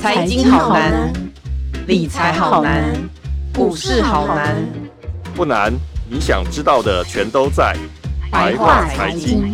财经好难，理财好难，股市好难。不难，你想知道的全都在白话财经。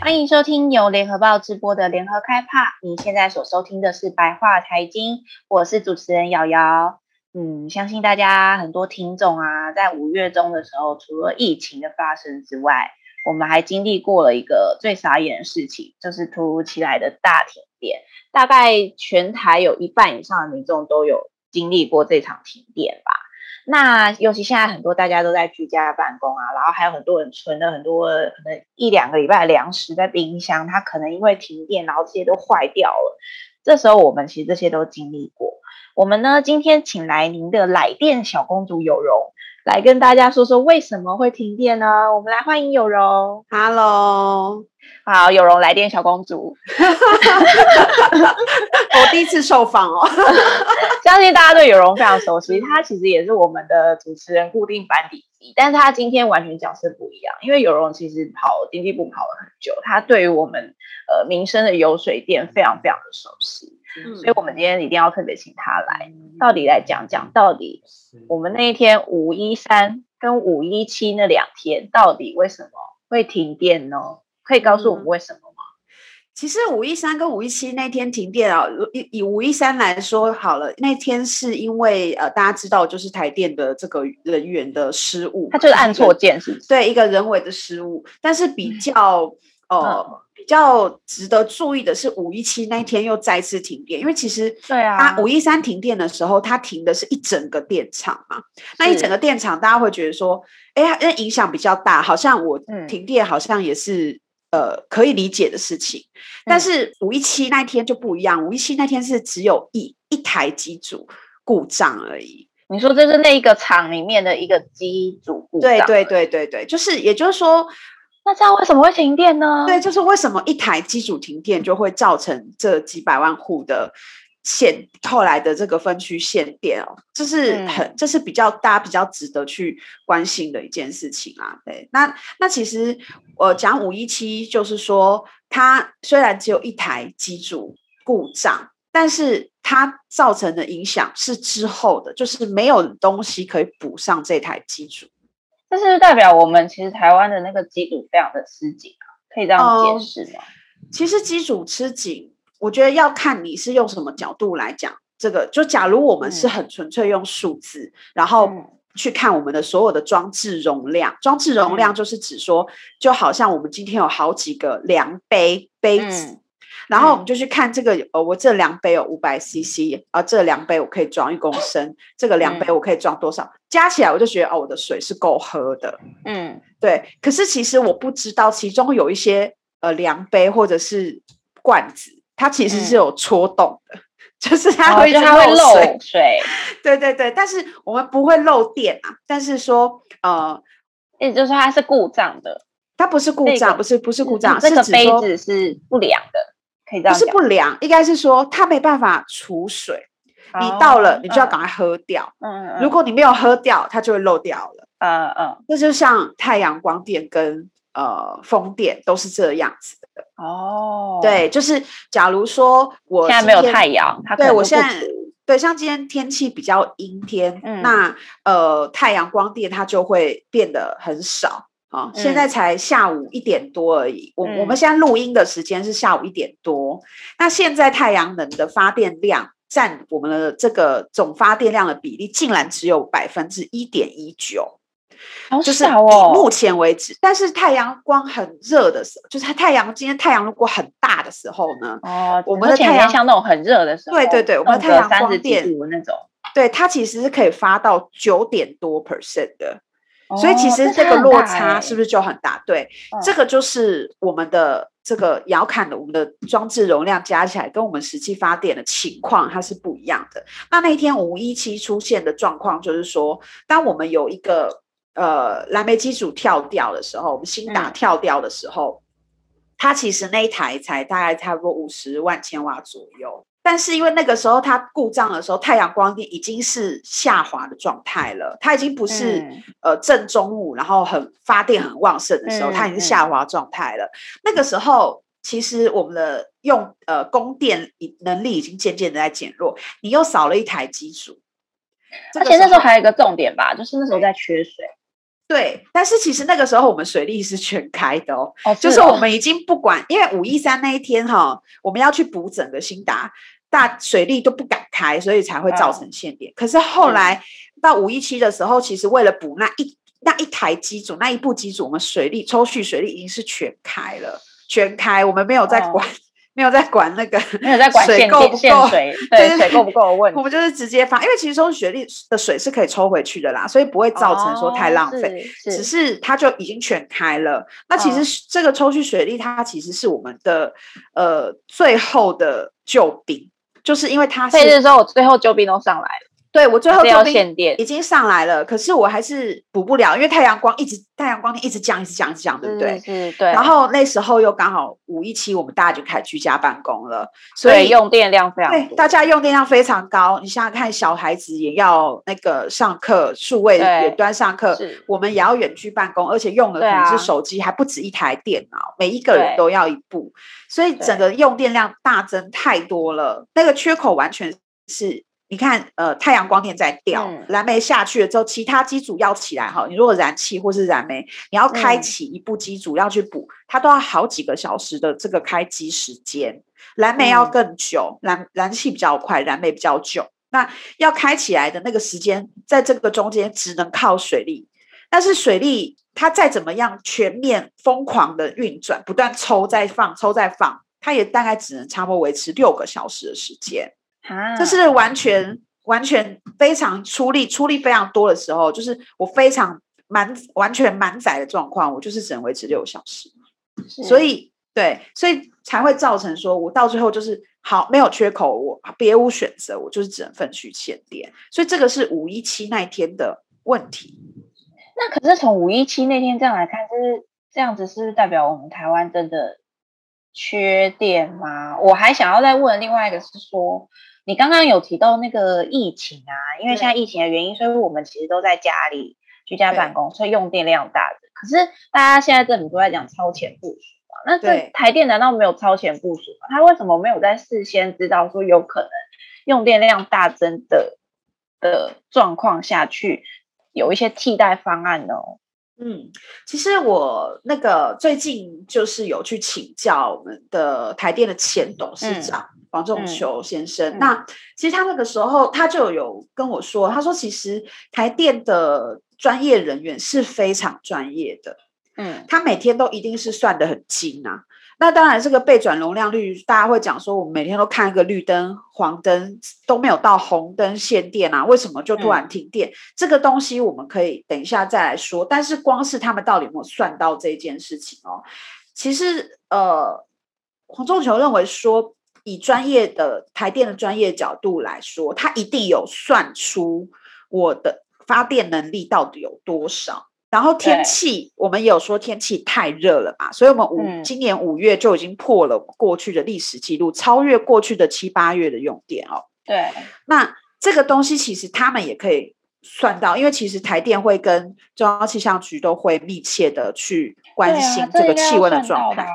欢迎收听由联合报直播的联合开趴。你现在所收听的是白话财经，我是主持人瑶瑶。嗯，相信大家很多听众啊，在五月中的时候，除了疫情的发生之外，我们还经历过了一个最傻眼的事情，就是突如其来的大停电。大概全台有一半以上的民众都有经历过这场停电吧。那尤其现在很多大家都在居家办公啊，然后还有很多人存了很多可能一两个礼拜的粮食在冰箱，它可能因为停电，然后这些都坏掉了。这时候我们其实这些都经历过。我们呢，今天请来您的来电小公主有容，来跟大家说说为什么会停电呢？我们来欢迎有容。Hello，好，有容来电小公主。我第一次受访哦，相信大家对有容非常熟悉。她其实也是我们的主持人固定班底，但是她今天完全角色不一样，因为有容其实跑经济部跑了很久，她对于我们呃民生的油水电非常非常的熟悉。所以，我们今天一定要特别请她来，到底来讲讲，到底我们那一天五一三跟五一七那两天，到底为什么会停电呢？可以告诉我们为什么吗？其实五一三跟五一七那天停电啊，以以五一三来说好了，那天是因为呃，大家知道就是台电的这个人员的失误，他就是按错键，是不是？对，一个人为的失误，但是比较呃。嗯比较值得注意的是，五一七那天又再次停电，因为其实对啊，它五一三停电的时候，它停的是一整个电厂嘛。那一整个电厂，大家会觉得说，哎，那影响比较大，好像我停电好像也是、嗯、呃可以理解的事情。但是五一七那天就不一样，五一七那天是只有一一台机组故障而已。你说这是那一个厂里面的一个机组故障？对对对对对，就是也就是说。那这样为什么会停电呢？对，就是为什么一台机组停电就会造成这几百万户的限，后来的这个分区限电哦，这是很，这是比较大家比较值得去关心的一件事情啊。对，那那其实我讲五一七，就是说它虽然只有一台机组故障，但是它造成的影响是之后的，就是没有东西可以补上这台机组。这是代表我们其实台湾的那个机组非常的吃紧啊，可以这样解释吗？呃，其实机组吃紧，我觉得要看你是用什么角度来讲这个。就假如我们是很纯粹用数字，嗯，然后去看我们的所有的装置容量，嗯，装置容量就是指说，就好像我们今天有好几个量杯杯子。嗯然后我们就去看这个，呃、哦，我这量杯有五百 CC，啊，这量杯我可以装一公 升，这个量杯我可以装多少？加起来我就觉得，哦，我的水是够喝的。嗯，对。可是其实我不知道，其中有一些呃量杯或者是罐子，它其实是有戳洞的，嗯、就是它会它会漏水。水对对对，但是我们不会漏电啊。但是说，呃，也就是说它是故障的，它不是故障，这个、不是不是故障，这个杯子是不良的。可以这样，不是不凉，应该是说它没办法储水，哦，你到了你就要赶快喝掉。嗯嗯，如果你没有喝掉，它就会漏掉了。嗯嗯，那就像太阳光电跟呃风电都是这样子的。哦，对，就是假如说我现在没有太阳，它对我现在对像今天天气比较阴天，嗯，那呃太阳光电它就会变得很少。啊、哦，现在才下午一点多而已。我、嗯、我们现在录音的时间是下午一点多。那现在太阳能的发电量占我们的这个总发电量的比例，竟然只有百分之一点一九，就是以目前为止。但是太阳光很热的时候，就是太阳今天太阳如果很大的时候呢？哦，我们的太阳像那种很热的时候，对对对，我们的太阳光电那种，对它其实是可以发到九点多 percent 的。所以其实这个落差是不是就很大？对，这个就是我们的这个遥感的我们的装置容量加起来跟我们实际发电的情况它是不一样的。那那一天五一七出现的状况就是说，当我们有一个呃蓝莓机组跳掉的时候，我们新打跳掉的时候，它其实那一台才大概差不多五十万千瓦左右。但是因为那个时候它故障的时候，太阳光电已经是下滑的状态了，它已经不是、嗯、呃正中午，然后很发电很旺盛的时候，嗯、它已经是下滑状态了。嗯、那个时候，其实我们的用呃供电能力已经渐渐的在减弱，你又少了一台机组，而且那时候还有一个重点吧，就是那时候在缺水。对，但是其实那个时候我们水利是全开的哦，哦是哦就是我们已经不管，因为五一三那一天哈、哦，我们要去补整个新达，大水利都不敢开，所以才会造成限电。哦、可是后来到五一七的时候，其实为了补那一那一台机组那一部机组，我们水利抽蓄水利已经是全开了，全开，我们没有在管。哦 没有在管那个，没有在管水够不够，对，水够不够的问题。我们就是直接发，因为其实抽蓄水力的水是可以抽回去的啦，所以不会造成说太浪费。只是它就已经全开了。那其实这个抽蓄水利，它其实是我们的呃最后的救兵，就是因为他是。配置的时候，我最后救兵都上来了。对，我最后就已经上来了，可是我还是补不了，因为太阳光一直太阳光电一直降，一直降，一直降，对不对？是，对。然后那时候又刚好五一七，我们大家就开始居家办公了，所以用电量非常对，大家用电量非常高。你想想看，小孩子也要那个上课，数位远端上课，我们也要远距办公，而且用的可能是手机，还不止一台电脑，每一个人都要一部，所以整个用电量大增太多了，那个缺口完全是。你看，呃，太阳光电在掉，嗯、燃煤下去了之后，其他机组要起来哈。你如果燃气或是燃煤，你要开启一部机组要去补，嗯、它都要好几个小时的这个开机时间。燃煤要更久，嗯、燃燃气比较快，燃煤比较久。那要开起来的那个时间，在这个中间只能靠水力。但是水力它再怎么样全面疯狂的运转，不断抽再放，抽再放，它也大概只能差不多维持六个小时的时间。这是完全完全非常出力出力非常多的时候，就是我非常满完全满载的状况，我就是只能维持六小时，所以对，所以才会造成说我到最后就是好没有缺口，我别无选择，我就是只能分区限电，所以这个是五一七那一天的问题。那可是从五一七那天这样来看，就是这样子，是代表我们台湾真的缺电吗？我还想要再问另外一个是说。你刚刚有提到那个疫情啊，因为现在疫情的原因，所以我们其实都在家里居家办公，所以用电量大的。可是大家现在政府都在讲超前部署嘛，那这台电难道没有超前部署吗？他为什么没有在事先知道说有可能用电量大增的的状况下去有一些替代方案呢？嗯，其实我那个最近就是有去请教我们的台电的前董事长。嗯黄仲球先生，嗯、那其实他那个时候他就有跟我说，他说其实台电的专业人员是非常专业的，嗯，他每天都一定是算得很精啊。那当然，这个背转容量率，大家会讲说，我们每天都看一个绿灯、黄灯都没有到红灯限电啊，为什么就突然停电？嗯、这个东西我们可以等一下再来说。但是光是他们到底有没有算到这件事情哦？其实呃，黄仲秋认为说。以专业的台电的专业角度来说，他一定有算出我的发电能力到底有多少。然后天气，我们也有说天气太热了嘛，所以我们五、嗯、今年五月就已经破了过去的历史记录，超越过去的七八月的用电哦。对，那这个东西其实他们也可以算到，因为其实台电会跟中央气象局都会密切的去关心这个气温的状态。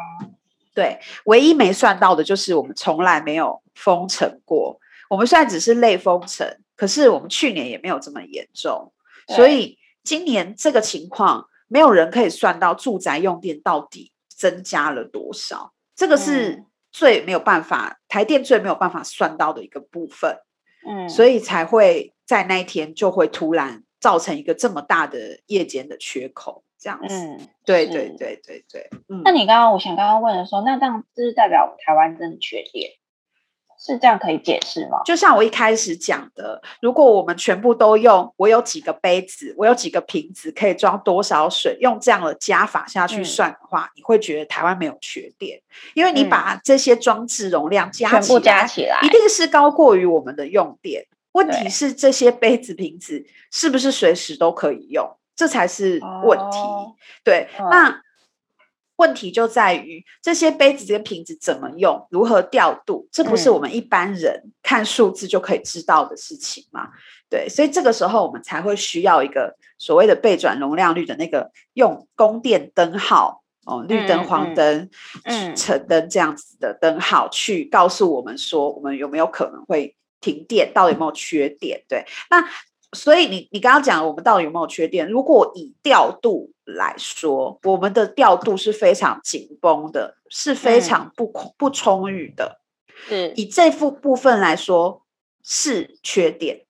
对，唯一没算到的就是我们从来没有封城过。我们虽然只是类封城，可是我们去年也没有这么严重。所以今年这个情况，没有人可以算到住宅用电到底增加了多少。这个是最没有办法，嗯、台电最没有办法算到的一个部分。嗯，所以才会在那一天就会突然造成一个这么大的夜间的缺口。这样子，嗯，对对对对对，嗯。那你刚刚，我想刚刚问的时候，那这样是代表台湾真的缺电，是这样可以解释吗？就像我一开始讲的，如果我们全部都用，我有几个杯子，我有几个瓶子，可以装多少水，用这样的加法下去算的话，嗯、你会觉得台湾没有缺电，因为你把这些装置容量加起来，全部加起来，一定是高过于我们的用电。问题是这些杯子瓶子是不是随时都可以用？这才是问题，哦、对。嗯、那问题就在于这些杯子跟瓶子怎么用，如何调度，这不是我们一般人看数字就可以知道的事情嘛？嗯、对，所以这个时候我们才会需要一个所谓的备转容量率的那个用供电灯号哦，绿灯、黄灯、嗯、橙灯这样子的灯号去告诉我们说，我们有没有可能会停电，到底有没有缺电？对，那。所以你你刚刚讲我们到底有没有缺点？如果以调度来说，我们的调度是非常紧绷的，是非常不、嗯、不充裕的。嗯，以这副部分来说是缺点，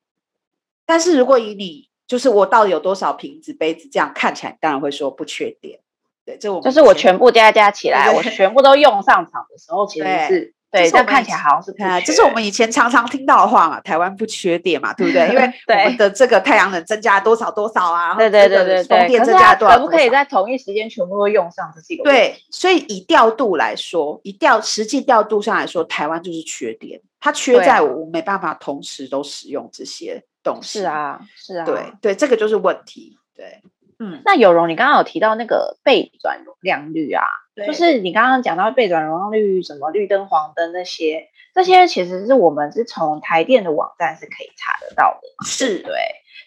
但是如果以你就是我到底有多少瓶子杯子这样看起来，当然会说不缺点。对，这我就是我全部加加起来，我全部都用上场的时候，其实是。对，这看起来好像是啊，这是我们以前常常听到的话嘛，台湾不缺电嘛，对不对？因为 我们的这个太阳能增加多少多少啊，对对对对对，风电增加多少，可不可以在同一时间全部都用上？这是一个对，所以以调度来说，以调实际调度上来说，台湾就是缺电，它缺在我没办法同时都使用这些东西。是啊，是啊，对对，这个就是问题。对，嗯，那有容，你刚刚有提到那个备转容量率啊。就是你刚刚讲到备转容量率，什么绿灯、黄灯那些，这些其实是我们是从台电的网站是可以查得到的，是对。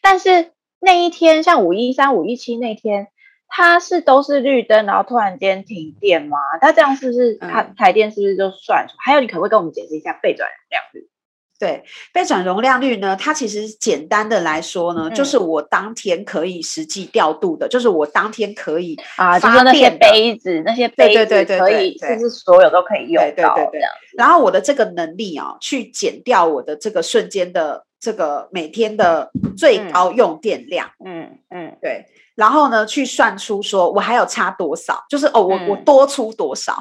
但是那一天，像五一三、五一七那天，它是都是绿灯，然后突然间停电吗？它这样是不是它台电是不是就算？嗯、还有，你可不可以跟我们解释一下备转容量率？对，备转容量率呢，它其实简单的来说呢，嗯、就是我当天可以实际调度的，就是我当天可以啊，就是那些杯子，那些杯子可以，就是所有都可以用到这样。然后我的这个能力啊，去减掉我的这个瞬间的这个每天的最高用电量，嗯嗯，嗯对。然后呢，去算出说我还有差多少，就是哦，我、嗯、我多出多少，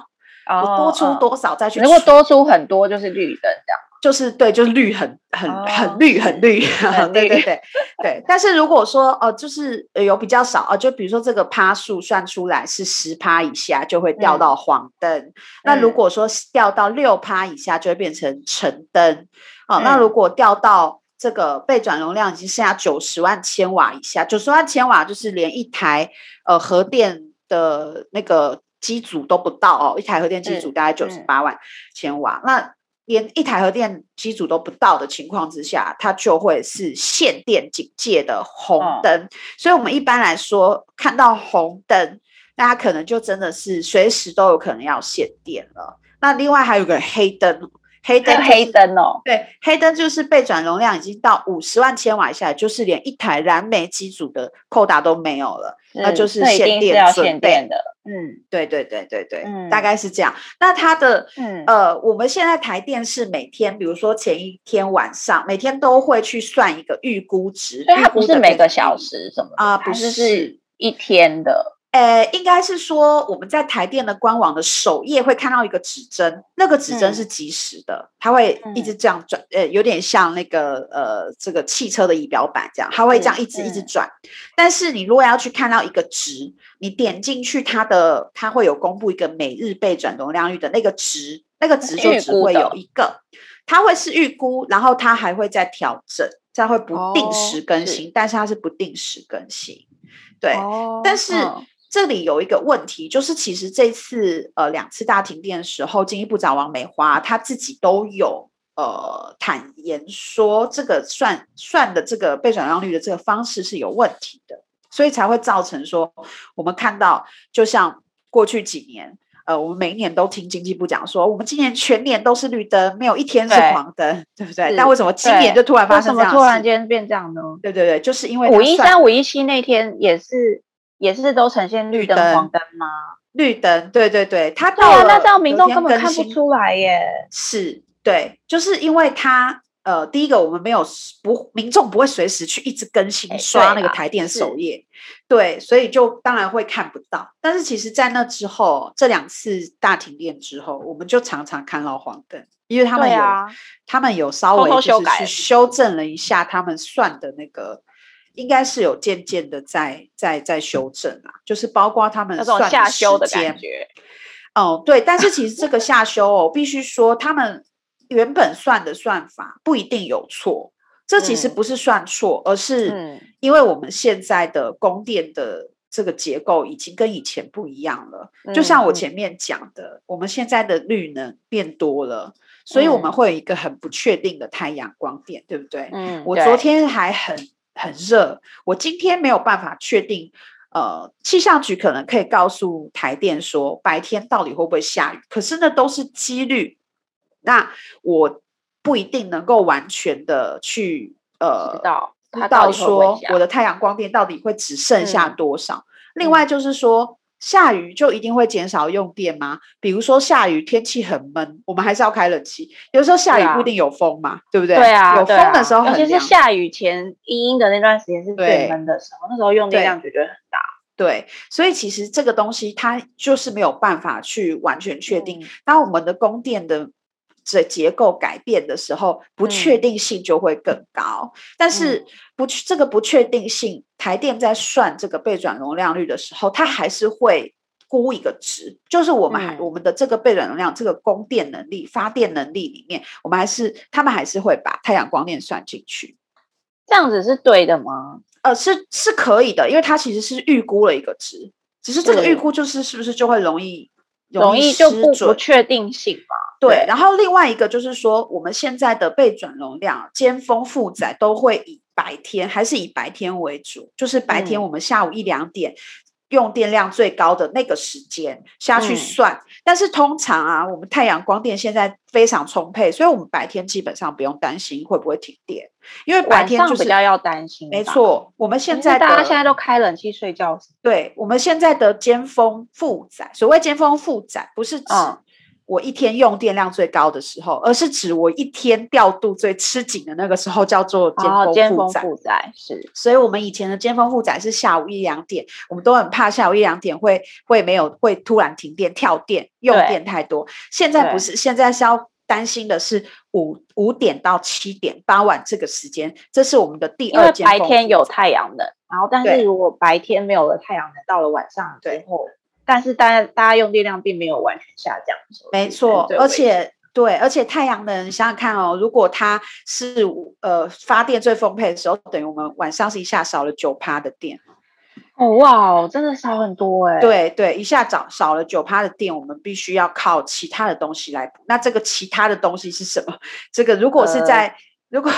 哦、我多出多少再去，如果多出很多就是绿灯这样。就是对，就是绿很很很绿很绿，很绿对对对对。但是如果说哦、呃，就是有比较少啊、呃，就比如说这个趴数算出来是十趴以下，就会掉到黄灯。嗯、那如果说掉到六趴以下，就会变成橙灯。哦、呃，嗯、那如果掉到这个备转容量已经剩下九十万千瓦以下，九十万千瓦就是连一台呃核电的那个机组都不到哦，一台核电机组大概九十八万千瓦，嗯嗯、那。连一台核电机组都不到的情况之下，它就会是限电警戒的红灯。哦、所以，我们一般来说看到红灯，那它可能就真的是随时都有可能要限电了。那另外还有个黑灯，黑灯、就是、黑灯哦，对，黑灯就是备转容量已经到五十万千瓦以下，就是连一台燃煤机组的扣打都没有了，那就是限电要限电的。嗯，对对对对对，嗯，大概是这样。那它的，嗯，呃，我们现在台电是每天，比如说前一天晚上，每天都会去算一个预估值，它不是每个小时什么啊，不是是一天的。呃，应该是说我们在台电的官网的首页会看到一个指针，那个指针是即时的，嗯、它会一直这样转，嗯、呃，有点像那个呃这个汽车的仪表板这样，它会这样一直一直转。但是你如果要去看到一个值，你点进去它的，它会有公布一个每日被转容量率的那个值，那个值就只会有一个，它会是预估，然后它还会再调整，这样会不定时更新，但是它是不定时更新，对，哦、但是。哦这里有一个问题，就是其实这次呃两次大停电的时候，经济部长王美花他自己都有呃坦言说，这个算算的这个被转让率的这个方式是有问题的，所以才会造成说我们看到，就像过去几年，呃，我们每一年都听经济部讲说，我们今年全年都是绿灯，没有一天是黄灯，对，对不对？但为什么今年就突然发生这样？突然间变这样呢？对对对，就是因为五一三、五一七那天也是。也是都呈现绿灯、黄灯吗？绿灯，对对对，它对啊，那这样民众根本看不出来耶。是，对，就是因为它呃，第一个我们没有不民众不会随时去一直更新刷那个台电首页，对，所以就当然会看不到。但是其实，在那之后，这两次大停电之后，我们就常常看到黄灯，因为他们有他们有稍微就是去修正了一下他们算的那个。应该是有渐渐的在在在修正啊，就是包括他们算的下修的感觉。哦，对，但是其实这个下修哦，必须说他们原本算的算法不一定有错，这其实不是算错，嗯、而是因为我们现在的供电的这个结构已经跟以前不一样了。就像我前面讲的，嗯、我们现在的绿能变多了，所以我们会有一个很不确定的太阳光电，对不对？嗯，我昨天还很很热，我今天没有办法确定。呃，气象局可能可以告诉台电说白天到底会不会下雨，可是那都是几率。那我不一定能够完全的去呃知道，知道说我的太阳光电到底会只剩下多少。嗯、另外就是说，下雨就一定会减少用电吗？比如说下雨天气很闷，我们还是要开冷气。有时候下雨不一定有风嘛，对，不对？对啊，有风的时候很，尤其是下雨前阴阴的那段时间是最闷的时候，那时候用电量绝对很大。对，所以其实这个东西它就是没有办法去完全确定。当我们的供电的这结构改变的时候，不确定性就会更高。但是不，这个不确定性，台电在算这个备转容量率的时候，它还是会估一个值，就是我们还我们的这个备转容量，这个供电能力、发电能力里面，我们还是他们还是会把太阳光电算进去。这样子是对的吗？呃，是是可以的，因为它其实是预估了一个值，只是这个预估就是是不是就会容易容易就不不确定性嘛？对，然后另外一个就是说，我们现在的备转容量、尖峰负载都会以白天还是以白天为主，就是白天我们下午一两点。嗯用电量最高的那个时间下去算，嗯，但是通常啊，我们太阳光电现在非常充沛，所以我们白天基本上不用担心会不会停电，因为白天就是比较要担心。没错，我们现在大家现在都开冷气睡觉。对，我们现在的尖峰负载，所谓尖峰负载不是指。嗯我一天用电量最高的时候，而是指我一天调度最吃紧的那个时候，叫做尖峰负载。哦，尖峰负载是，所以我们以前的尖峰负载是下午一两点，我们都很怕下午一两点会会没有会突然停电跳电，用电太多。现在不是，现在是要担心的是五五点到七点傍晚这个时间，这是我们的第二尖峰。白天有太阳能，然后但是如果白天没有了太阳能，到了晚上之后。但是大家大家用电量并没有完全下降，没错，而且对，而且太阳能想想看哦，如果它是呃发电最丰沛的时候，等于我们晚上是一下少了九趴的电。哦哇哦，真的少很多哎。对对，一下少少了九趴的电，我们必须要靠其他的东西来补。那这个其他的东西是什么？这个如果是在。呃如果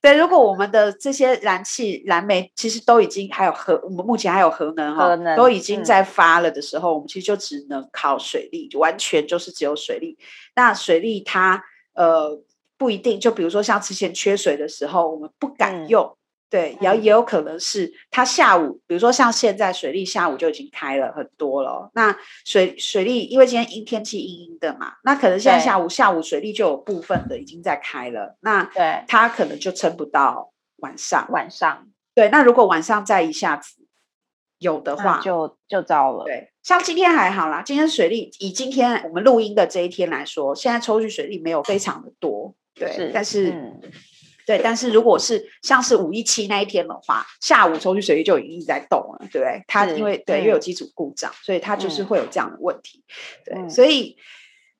对，如果我们的这些燃气、燃煤其实都已经还有核，我们目前还有核能哈，都已经在发了的时候，嗯、我们其实就只能靠水力，就完全就是只有水力。那水力它呃不一定，就比如说像之前缺水的时候，我们不敢用。嗯对，也也有可能是他下午，比如说像现在水利下午就已经开了很多了。那水水利，因为今天阴天气阴阴的嘛，那可能现在下午下午水利就有部分的已经在开了。那对，他可能就撑不到晚上。晚上，对，那如果晚上再一下子有的话，就就糟了。对，像今天还好啦，今天水利以今天我们录音的这一天来说，现在抽取水利没有非常的多。对，是但是。嗯对，但是如果是像是五一七那一天的话，下午抽取水力就已经在动了，对不对？它因为对，因为有机组故障，所以它就是会有这样的问题。嗯、对，所以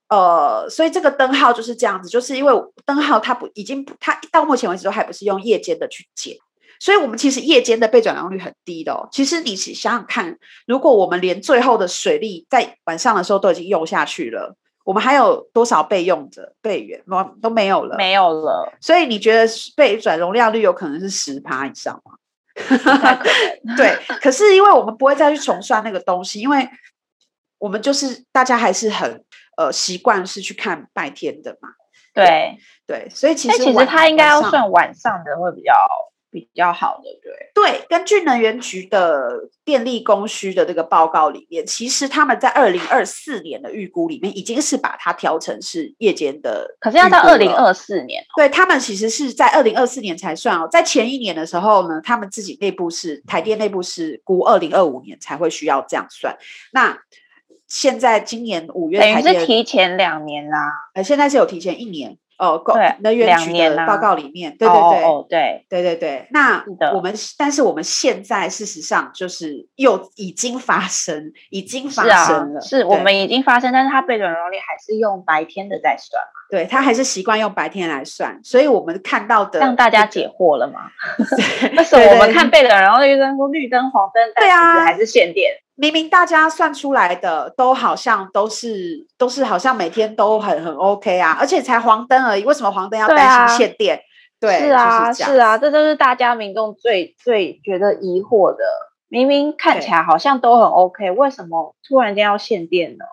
呃，所以这个灯号就是这样子，就是因为灯号它不已经不它到目前为止都还不是用夜间的去减，所以我们其实夜间的被转容量率很低的哦。其实你想想看，如果我们连最后的水力在晚上的时候都已经用下去了。我们还有多少备用的备员？都没有了，没有了。所以你觉得备转容量率有可能是十趴以上吗？对，可是因为我们不会再去重算那个东西，因为我们就是大家还是很呃习惯是去看白天的嘛。对对，对，所以其实其实他应该要算晚上的会比较。比较好的，对对，根据能源局的电力供需的这个报告里面，其实他们在二零二四年的预估里面，已经是把它调成是夜间的。可是要到二零二四年，哦，对他们其实是在二零二四年才算哦，在前一年的时候呢，他们自己内部是台电内部是估二零二五年才会需要这样算。那现在今年五月，等于是提前两年啦，呃，现在是有提前一年。哦，对，能源局的报告里面，对对对，哦，对，对对对。那我们，但是我们现在事实上就是又已经发生，已经发生了，是我们已经发生，但是它备转容率还是用白天的在算嘛？对，他还是习惯用白天来算，所以我们看到的让大家解惑了吗？那时候我们看备准容率灯说绿灯、黄灯，对啊，还是限电。明明大家算出来的都好像都是都是好像每天都很很 OK 啊，而且才黄灯而已，为什么黄灯要担心限电？对，啊、对，是啊，是，是啊，这都是大家民众最最觉得疑惑的。明明看起来好像都很 OK，为什么突然间要限电呢？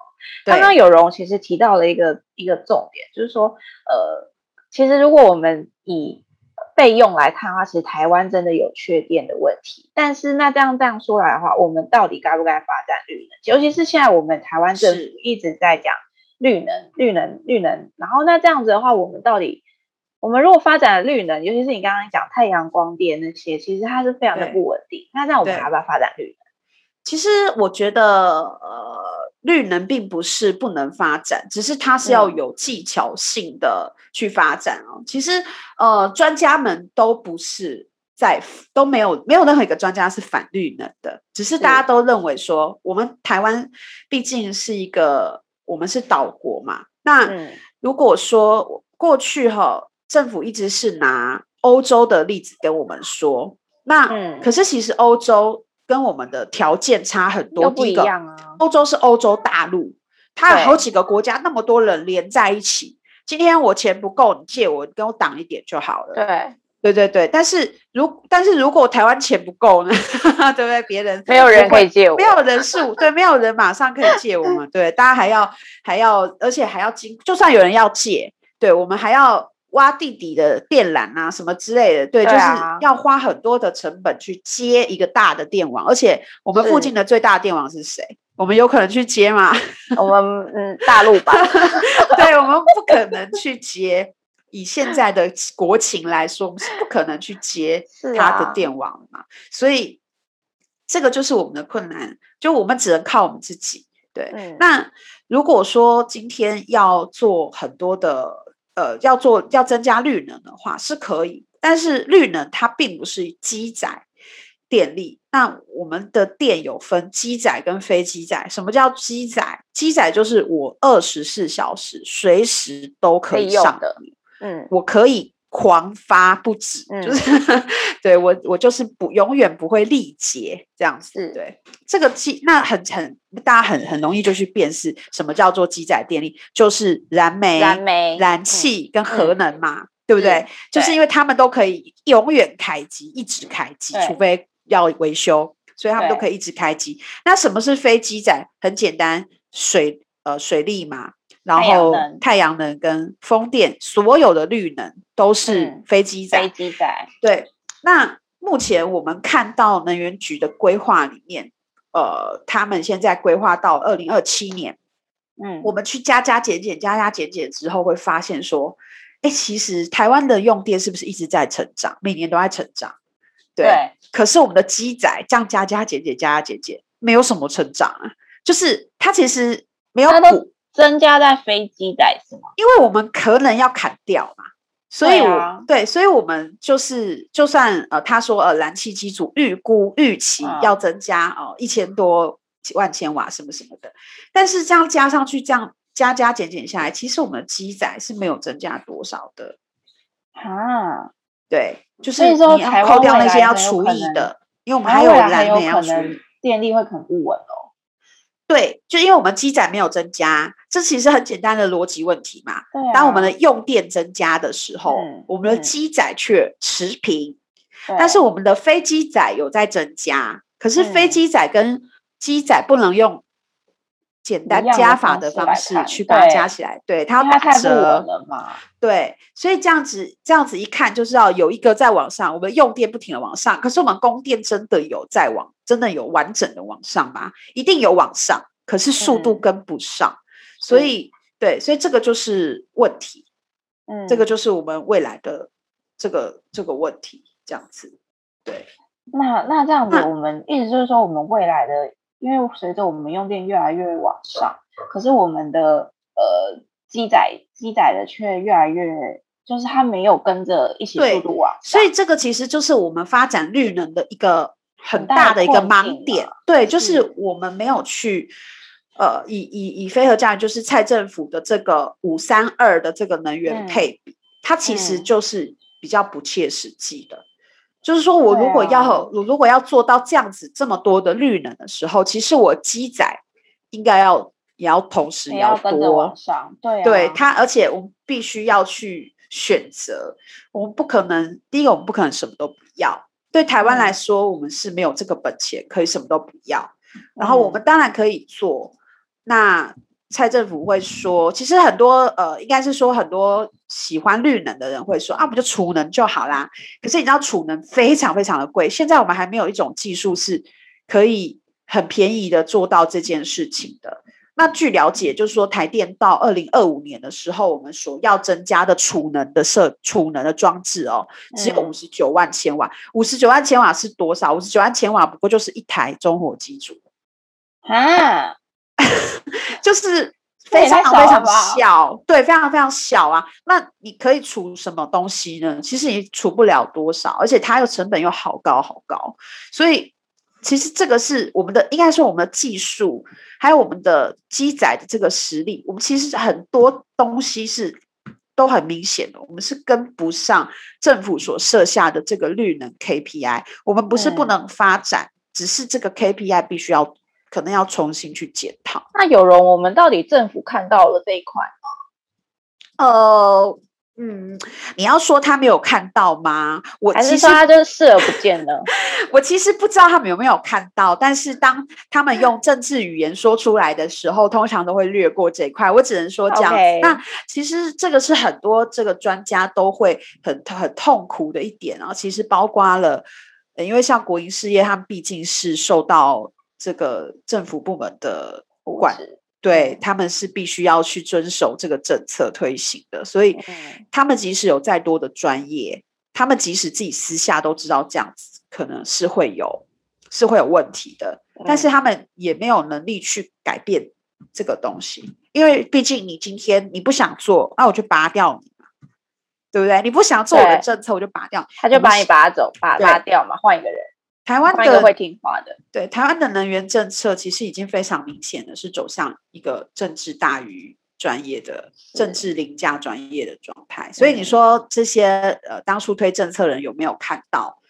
刚刚有容其实提到了一个一个重点，就是说，呃，其实如果我们以备用来看的话，其实台湾真的有缺电的问题。但是那这样这样说来的话，我们到底该不该发展绿能？尤其是现在我们台湾政府一直在讲绿能、绿能、绿能。然后那这样子的话，我们到底，我们如果发展了绿能，尤其是你刚刚讲太阳光电那些，其实它是非常的不稳定。那这样我们还要不要发展绿能？其实我觉得，呃，绿能并不是不能发展，只是它是要有技巧性的去发展哦。嗯、其实，呃，专家们都不是在都没有没有任何一个专家是反绿能的，只是大家都认为说，我们台湾毕竟是一个我们是岛国嘛。那如果说过去哈、哦，政府一直是拿欧洲的例子跟我们说，那、嗯、可是其实欧洲。跟我们的条件差很多，不一样啊。欧洲是欧洲大陆，它有好几个国家，那么多人连在一起。今天我钱不够，你借我，跟我挡一点就好了。对，对对对。但是如但是如果台湾钱不够呢？对不对？别人没有人可以借我，没有人是对，没有人马上可以借我们。对，大家还要还要，而且还要经，就算有人要借，对我们还要。挖地底的电缆啊，什么之类的，对，对啊，就是要花很多的成本去接一个大的电网，而且我们附近的最大的电网是谁？我们有可能去接吗？我们嗯，大陆吧。对，我们不可能去接。以现在的国情来说，我们是不可能去接它的电网嘛。啊、所以这个就是我们的困难，就我们只能靠我们自己。对，嗯、那如果说今天要做很多的。呃，要做要增加绿能的话是可以，但是绿能它并不是机载电力。那我们的电有分机载跟非机载。什么叫机载？机载就是我二十四小时随时都可以上的，嗯，我可以。狂发不止，嗯、就是 对我我就是不永远不会力竭这样子，对这个机那很很大家很很容易就去辨识什么叫做机载电力，就是燃煤、燃煤、燃气跟核能嘛，嗯、对不对？嗯、就是因为他们都可以永远开机，一直开机，除非要维修，所以他们都可以一直开机。那什么是非机载？很简单，水呃水力嘛。然后太阳能跟风电，所有的绿能都是飞机载。非机载。对，那目前我们看到能源局的规划里面，呃，他们现在规划到二零二七年，嗯，我们去加加减减，加加减减之后，会发现说，哎，其实台湾的用电是不是一直在成长？每年都在成长。对。对，可是我们的机载这样加加减减，加加减减，没有什么成长啊，就是它其实没有补。增加在飞机载是吗？因为我们可能要砍掉嘛，所以我对，啊、对，所以我们就是就算呃，他说呃，燃气机组预估预期要增加哦一千多万千瓦什么什么的，但是这样加上去，这样加加减减下来，其实我们的机载是没有增加多少的啊。对，就是你要扣掉那些要除以的，因为我们还有燃煤要除，电力会很不稳哦。对，就因为我们机载没有增加，这其实很简单的逻辑问题嘛。啊。当我们的用电增加的时候，嗯、我们的机载却持平，嗯、但是我们的非机载有在增加。可是非机载跟机载不能用简单加法的方式去把它加起来，对，对，它要打折嘛。对，所以这样子这样子一看，就知道有一个在往上，我们用电不停的往上，可是我们供电真的有在往。真的有完整的往上吗？一定有往上，可是速度跟不上，嗯、所以对，所以这个就是问题，嗯，这个就是我们未来的这个这个问题，这样子，对。那那这样子，我们意思就是说，我们未来的，因为随着我们用电越来越往上，可是我们的呃积载积载的却越来越，就是它没有跟着一起速度往上。所以这个其实就是我们发展绿能的一个很大的一个盲点。对，就是我们没有去。呃，以以以非核家园就是蔡政府的这个五三二的这个能源配比，嗯、它其实就是比较不切实际的。嗯、就是说我如果要、啊、我如果要做到这样子这么多的绿能的时候，其实我机载应该要也要同时要多，要上对、啊、对它，而且我们必须要去选择，我们不可能第一个我们不可能什么都不要。对台湾来说，嗯、我们是没有这个本钱可以什么都不要。然后我们当然可以做。那蔡政府会说，其实很多呃，应该是说很多喜欢绿能的人会说啊，不就储能就好啦。可是你知道储能非常非常的贵，现在我们还没有一种技术是可以很便宜的做到这件事情的。那据了解，就是说台电到二零二五年的时候，我们所要增加的储能的设储能的装置哦，只有五十九万千瓦。五十九万千瓦是多少？五十九万千瓦不过就是一台中火机组啊。就是非常非常小，对，非常非常小啊。那你可以储什么东西呢？其实你储不了多少，而且它又成本又好高好高。所以其实这个是我们的，应该说我们的技术，还有我们的机载的这个实力，我们其实很多东西是都很明显的，我们是跟不上政府所设下的这个绿能 KPI。我们不是不能发展，嗯、只是这个 KPI 必须要。可能要重新去检讨。那有容，我们到底政府看到了这一块吗？呃，嗯，你要说他没有看到吗？我其实还是说他就是视而不见了。我其实不知道他们有没有看到，但是当他们用政治语言说出来的时候，通常都会略过这一块。我只能说这样。Okay. 那其实这个是很多这个专家都会很很痛苦的一点啊。其实包括了，因为像国营事业，他们毕竟是受到。这个政府部门的管，对，他们是必须要去遵守这个政策推行的，所以他们即使有再多的专业，他们即使自己私下都知道这样子可能是会有是会有问题的，但是他们也没有能力去改变这个东西，因为毕竟你今天你不想做，那我就拔掉你嘛，对不对？你不想做我的政策，我就拔掉，他就把你拔走，拔拉掉嘛，换一个人。台湾的会听话的，对台湾的能源政策其实已经非常明显的是走向一个政治大于专业的政治凌驾专业的状态。所以你说这些呃当初推政策人有没有看到？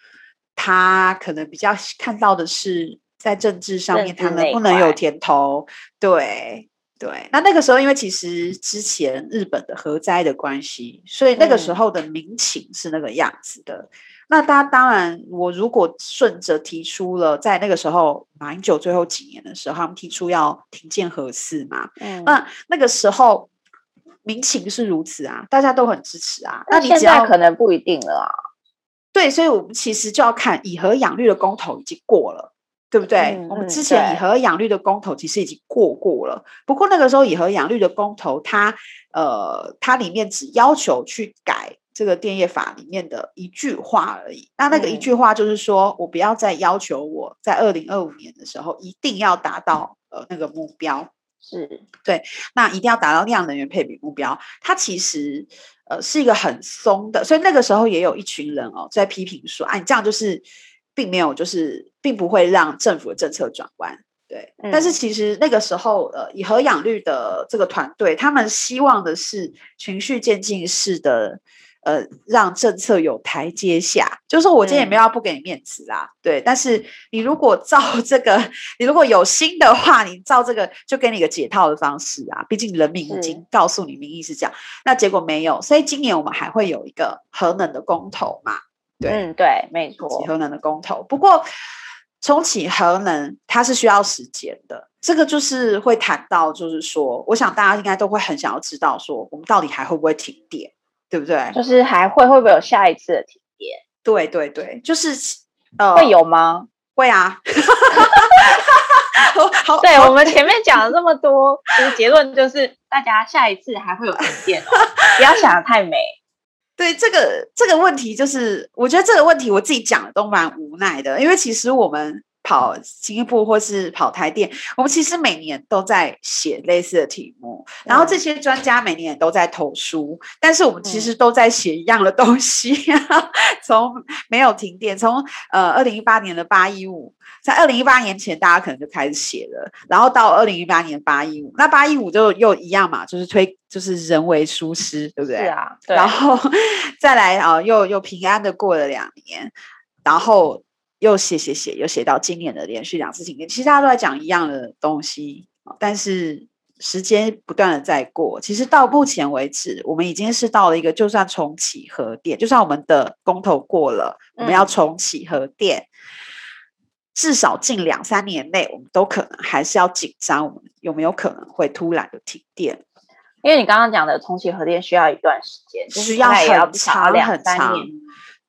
他可能比较看到的是在政治上面他能不能有甜头？对对。那那个时候因为其实之前日本的核灾的关系，所以那个时候的民情是那个样子的。那他当然，我如果顺着提出了，在那个时候，马英九最后几年的时候，他们提出要停建核四嘛，嗯，那那个时候民情是如此啊，大家都很支持啊。那你现在可能不一定了啊。对，所以我们其实就要看以核养绿的公投已经过了，对不对？嗯，我们之前以核养绿的公投其实已经过过了，不过那个时候以核养绿的公投，它呃，它里面只要求去改。这个电业法里面的一句话而已。那那个一句话就是说，嗯、我不要再要求我在二零二五年的时候一定要达到呃那个目标，是对。那一定要达到量能源配比目标，它其实呃是一个很松的。所以那个时候也有一群人哦在批评说，哎，你这样就是并没有就是并不会让政府的政策转弯。对，嗯、但是其实那个时候呃以核养绿的这个团队，他们希望的是循序渐进式的。呃，让政策有台阶下，就是说我今天也没有要不给你面子啦，嗯、对。但是你如果照 这个，你如果有心的话，你照这个就给你个解套的方式啊。毕竟人民已经告诉你民意是这样，那结果没有，所以今年我们还会有一个核能的公投嘛？对，嗯，对，没错，核能的公投。不过重启核能它是需要时间的，这个就是会谈到，就是说，我想大家应该都会很想要知道，说我们到底还会不会停电？对不对？就是还会会不会有下一次的停电？对对对，就是呃，会有吗？会啊。好，对我们前面讲了这么多，其实结论就是大家下一次还会有停电哦，不要想得太美。对这个这个问题，就是我觉得这个问题我自己讲的都蛮无奈的，因为其实我们跑经济部或是跑台电，我们其实每年都在写类似的题目，然后这些专家每年也都在投书，但是我们其实都在写一样的东西。从没有停电，从呃二零一八年的八一五，在二零一八年前大家可能就开始写了，然后到二零一八年八一五，那八一五就又一样嘛，就是推就是人为疏失，对不对？是啊。然后 再来啊，又又平安的过了两年，然后。又写写写，又写到今年的连续两次停电，其实大家都在讲一样的东西，但是时间不断的在过。其实到目前为止，我们已经是到了一个，就算重启核电，就算我们的公投过了，我们要重启核电，嗯、至少近两三年内，我们都可能还是要紧张，我们有没有可能会突然的停电？因为你刚刚讲的重启核电需要一段时间，需要很长很长。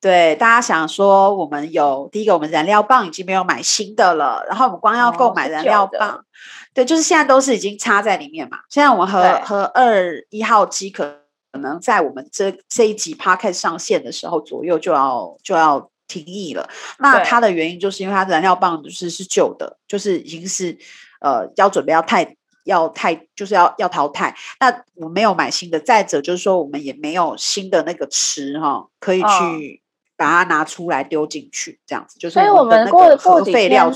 对，大家想说，我们有第一个，我们燃料棒已经没有买新的了，然后我们光要购买燃料棒，哦、对，就是现在都是已经插在里面嘛。现在我们和和二一号机可能在我们这这一集 Podcast 上线的时候左右就要就要停役了。那它的原因就是因为它的燃料棒就是是旧的，就是已经是呃要准备要太要太就是要要淘汰。那我没有买新的，再者就是说我们也没有新的那个池哈可以去。哦把它拿出来丢进去，这样子就是。所以我们过过几天，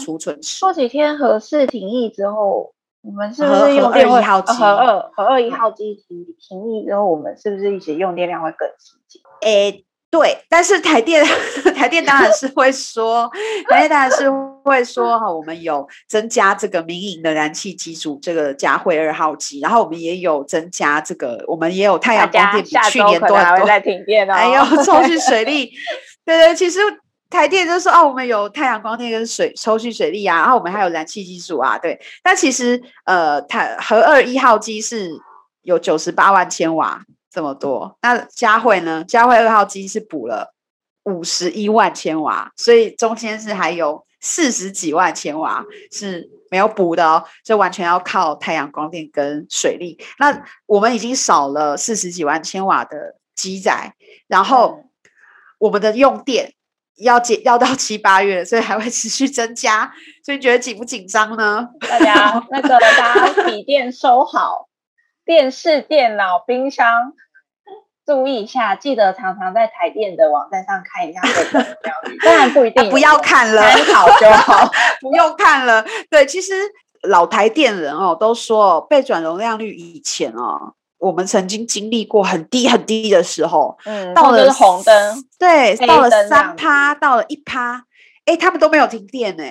过几天核四停役之后，我们是不是用电会？核二核二一号机停停役之后，我们是不是一些用电量会更激进？诶，对，但是台电 台电当然是会说，台电当然是会说哈，我们有增加这个民营的燃气机组，这个嘉惠二号机，然后我们也有增加这个，我们也有太阳光电比去年多很多，在停电哦，还有抽蓄水 力。对对，其实台电就是说哦，我们有太阳光电跟水抽蓄水力啊，然后我们还有燃气机组啊，对。但其实呃，台核二一号机是有九十八万千瓦这么多，那嘉惠呢？嘉惠二号机是补了五十一万千瓦，所以中间是还有四十几万千瓦是没有补的哦，就完全要靠太阳光电跟水力。那我们已经少了四十几万千瓦的机载，然后。嗯我们的用电要减要到七八月，所以还会持续增加，所以觉得紧不紧张呢？大家那个大家笔电收好，电视、电脑、冰箱注意一下，记得常常在台电的网站上看一下这个标题。当然不一定、啊，不要看了，参考就好，不用看了。对，其实老台电人哦都说，备转容量率以前哦。我们曾经经历过很低很低的时候，嗯，到了红灯，对，到了三趴，到了一趴，哎，他们都没有停电呢。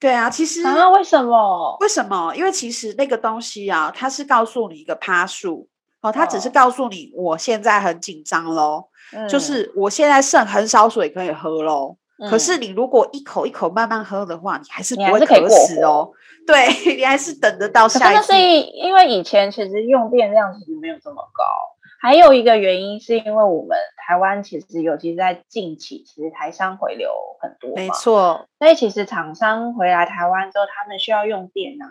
对啊，其实啊，为什么？为什么？因为其实那个东西啊，它是告诉你一个趴数哦，它只是告诉你我现在很紧张喽，嗯、就是我现在剩很少水可以喝喽。嗯、可是你如果一口一口慢慢喝的话，你还是不会渴死哦。对，你还是等得到下一是因为以前其实用电量其实没有这么高，还有一个原因是因为我们台湾其实尤其是在近期，其实台商回流很多，没错。所以其实厂商回来台湾之后，他们需要用电啊，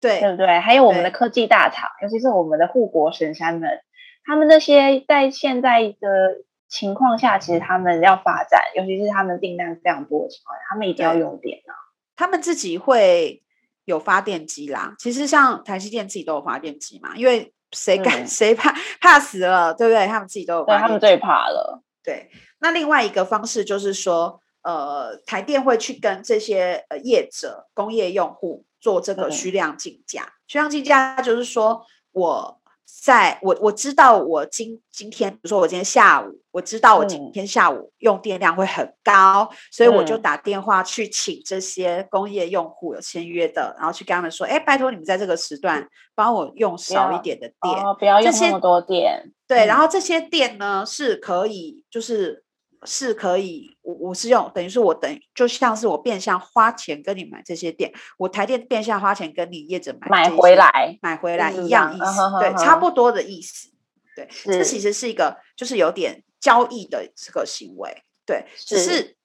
对，对不对？还有我们的科技大厂，尤其是我们的护国神山们，他们那些在现在的。情况下，其实他们要发展，尤其是他们订单非常多的情况下，他们一定要用电啊。他们自己会有发电机啦。其实像台积电自己都有发电机嘛，因为谁敢 谁怕怕死了，对不对？他们自己都有发电机。对，他们最怕了。对，那另外一个方式就是说，呃，台电会去跟这些呃业者、工业用户做这个虚量竞价。虚量竞价就是说我。在我我知道我今今天，比如说我今天下午，我知道我今天下午用电量会很高，嗯、所以我就打电话去请这些工业用户有签约的，然后去跟他们说，哎，拜托你们在这个时段帮我用少一点的电，哦、不要用那么多电。对，然后这些电呢是可以就是。是可以，我我是用等于是我等于就像是我变相花钱跟你买这些店，我台电变相花钱跟你业者买买回来买回来一样意思，对，差不多的意思，对，这其实是一个就是有点交易的这个行为，对，只是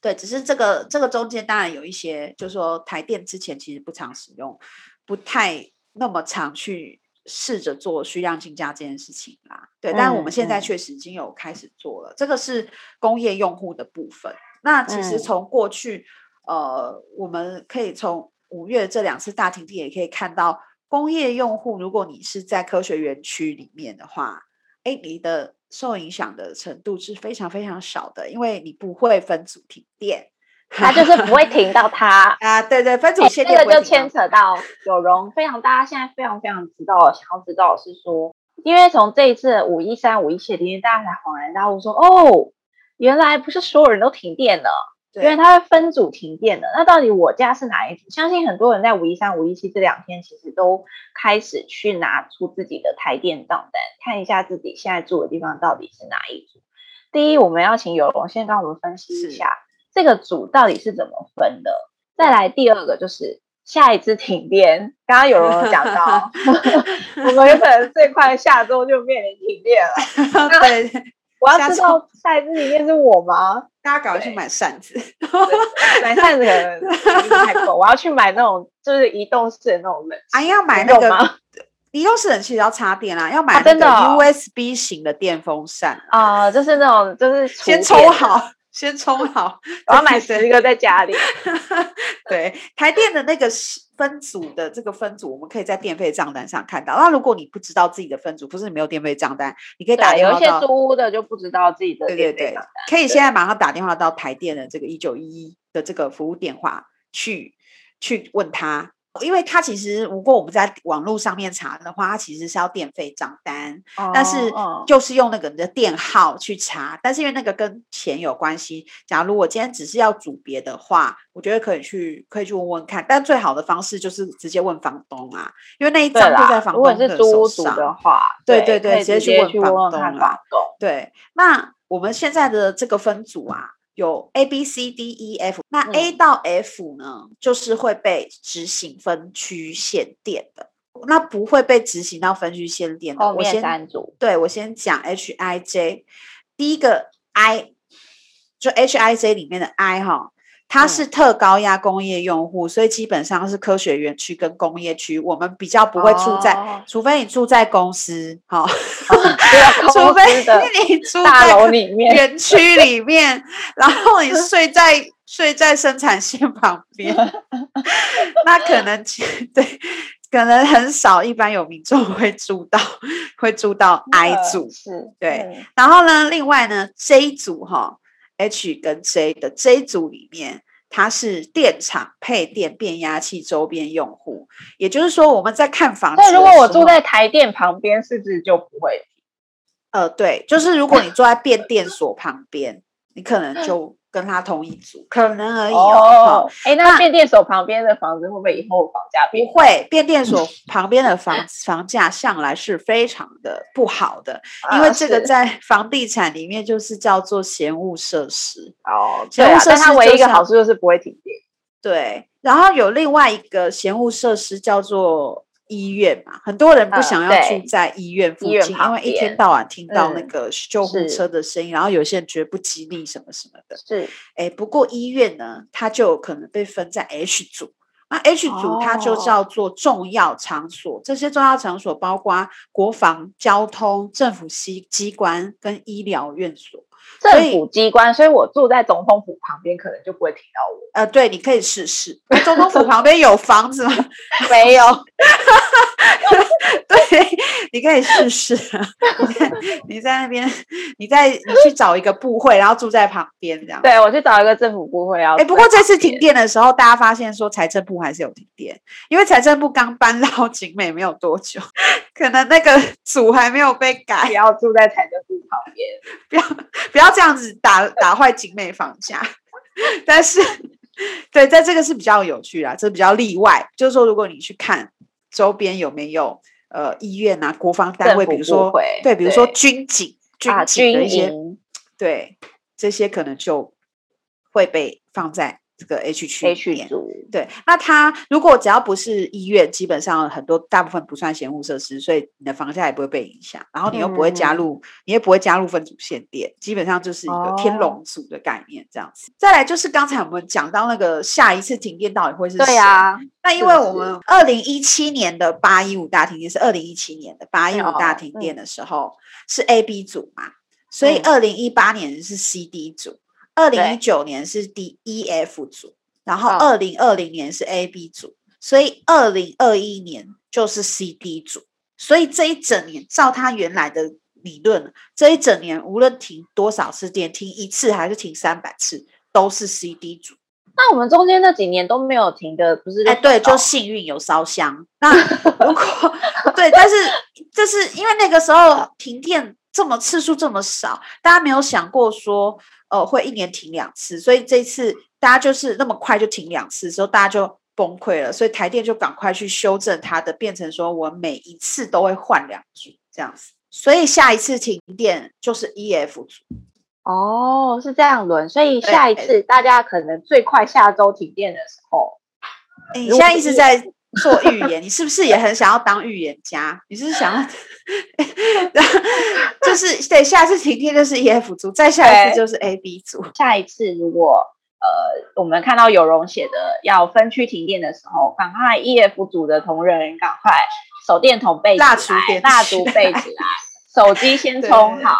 对，只是这个这个中间当然有一些，就是说台电之前其实不常使用，不太那么常去。试着做需量竞价这件事情啦，对，但我们现在确实已经有开始做了，这个是工业用户的部分。那其实从过去，呃，我们可以从五月这两次大停电也可以看到，工业用户，如果你是在科学园区里面的话，哎，你的受影响的程度是非常非常少的，因为你不会分组停电，它就是不会停到他啊，对对，分组限电，这个就牵扯到有容非常大家现在非常非常知道，想要知道的是说，因为从这一次五一三五一七停电，大家才恍然大悟说，哦，原来不是所有人都停电了。因为它会分组停电的，那到底我家是哪一组？相信很多人在五一三、五一七这两天，其实都开始去拿出自己的台电账单，看一下自己现在住的地方到底是哪一组。第一，我们要请有容先帮我们分析一下这个组到底是怎么分的。再来，第二个就是下一次停电，刚刚有容有讲到，我们有可能最快下周就面临停电了。对。我要知道下一次停电是我吗？大家赶快去买扇子，买扇子可能太贵。我要去买那种就是移动式的那种冷气啊，要买那个吗？移动式冷气要插电啊，要买那个 USB 型的电风扇啊，就是那种就是先抽好。先充 好，我要买十个在家里。对，台电的那个分组的这个分组，我们可以在电费账单上看到。那如果你不知道自己的分组，不是你没有电费账单，你可以打电话到。有一些租屋的就不知道自己的电费。对对对，可以现在马上打电话到台电的这个一九一一的这个服务电话去去问他。因为它其实，如果我们在网络上面查的话，它其实是要电费账单，哦、但是就是用那个你的电号去查。但是因为那个跟钱有关系，假如我今天只是要组别的话，我觉得可以去可以去问问看。但最好的方式就是直接问房东啊，因为那一张就在房东的手上的话，对对对，直接去问房东啊。房东对，那我们现在的这个分组啊。有 A B C D E F，那 A 到 F 呢，嗯、就是会被执行分区限电的，那不会被执行到分区限电的。我先对我先讲 H I J，第一个 I 就 H I J 里面的 I 哈。它是特高压工业用户，所以基本上是科学园区跟工业区，我们比较不会住在，哦、除非你住在公司，哈、哦，除非 你住在大楼里面、园区里面，然后你 睡在睡在生产线旁边，那可能对，可能很少，一般有民众会住到会住到 I 组，是对，嗯、然后呢，另外呢 J 组哈。H 跟 J 的 J 组里面，它是电厂配电变压器周边用户，也就是说，我们在看房子。那如果我住在台电旁边，是不是就不会？呃，对，就是如果你坐在变电所旁边，你可能就。跟他同一组，可能而已哦。哎、哦，那变电所旁边的房子会不会以后房价？不会，变电所旁边的房 房价向来是非常的不好的，啊、因为这个在房地产里面就是叫做嫌恶设施。哦，嫌恶设施、就是，但它唯一一个好处就是不会停电。对，然后有另外一个嫌恶设施叫做。医院嘛，很多人不想要住在医院附近，因为一天到晚听到那个救护车的声音，嗯、然后有些人觉得不吉利什么什么的。是，哎，不过医院呢，它就有可能被分在 H 组。那 H 组它就叫做重要场所，哦、这些重要场所包括国防、交通、政府机机关跟医疗院所。政府机关，所以我住在总统府旁边，可能就不会提到我。呃，对，你可以试试。总统府旁边有房子吗？没有。对，你可以试试。你在你在那边，你在你去找一个部会，然后住在旁边这样。对，我去找一个政府部会，然后。哎，不过这次停电的时候，大家发现说财政部还是有停电，因为财政部刚搬到景美没有多久，可能那个组还没有被改。不要住在财政部旁边，不 要不要。这样子打打坏景美房价，但是对，在这个是比较有趣啊，这比较例外。就是说，如果你去看周边有没有呃医院啊、国防单位，比如说对，比如说军警、军警的一些，对这些可能就会被放在。这个 H 区 H 组对，那它如果只要不是医院，基本上很多大部分不算嫌恶设施，所以你的房价也不会被影响。然后你又不会加入，嗯、你也不会加入分组限电，基本上就是一个天龙组的概念这样子。哦、再来就是刚才我们讲到那个下一次停电到底会是谁？对啊，那因为我们二零一七年的八一五大停电是二零一七年的八一五大停电的时候是 A B 组嘛，所以二零一八年是 C D 组。二零一九年是 D E F 组，然后二零二零年是 A B 组，所以二零二一年就是 C D 组。所以这一整年，照他原来的理论，这一整年无论停多少次电，停一次还是停三百次，都是 C D 组。那我们中间那几年都没有停的，不是？哎，对，就幸运有烧香。那如果 对，但是就是因为那个时候停电这么次数这么少，大家没有想过说，呃，会一年停两次，所以这次大家就是那么快就停两次，之后大家就崩溃了，所以台电就赶快去修正它的，变成说我每一次都会换两组这样子，所以下一次停电就是 EF 组。哦，是这样轮，所以下一次大家可能最快下周停电的时候，欸、你现在一直在做预言，你是不是也很想要当预言家？你是，是想要，就是对，下一次停电就是 EF 组，再下一次就是 AB 组。下一次如果呃我们看到有容写的要分区停电的时候，赶快 EF 组的同仁赶快手电筒备起来，蜡烛蜡烛备起来。手机先 充好，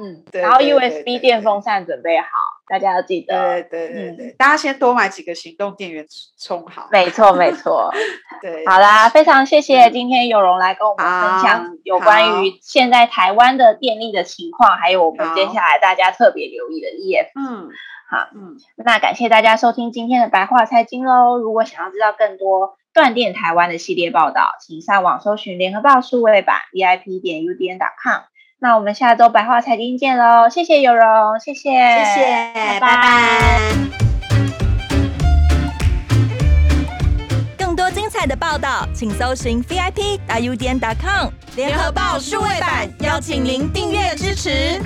嗯，然后 USB 电风扇准备好，大家要记得，对对对对，大家先多买几个行动电源充好。没错没错，对，好啦，非常谢谢今天有容来跟我们分享有关于现在台湾的电力的情况，还有我们接下来大家特别留意的 EF。嗯，好，嗯，那感谢大家收听今天的白话财经喽。如果想要知道更多断电台湾的系列报道，请上网搜寻联合报数位版 VIP 点 UDN.com。那我们下周白话财经见喽！谢谢有容，谢谢，谢谢，拜拜。更多精彩的报道，请搜寻 VIP IU 点 COM。联合报数位版，邀请您订阅支持。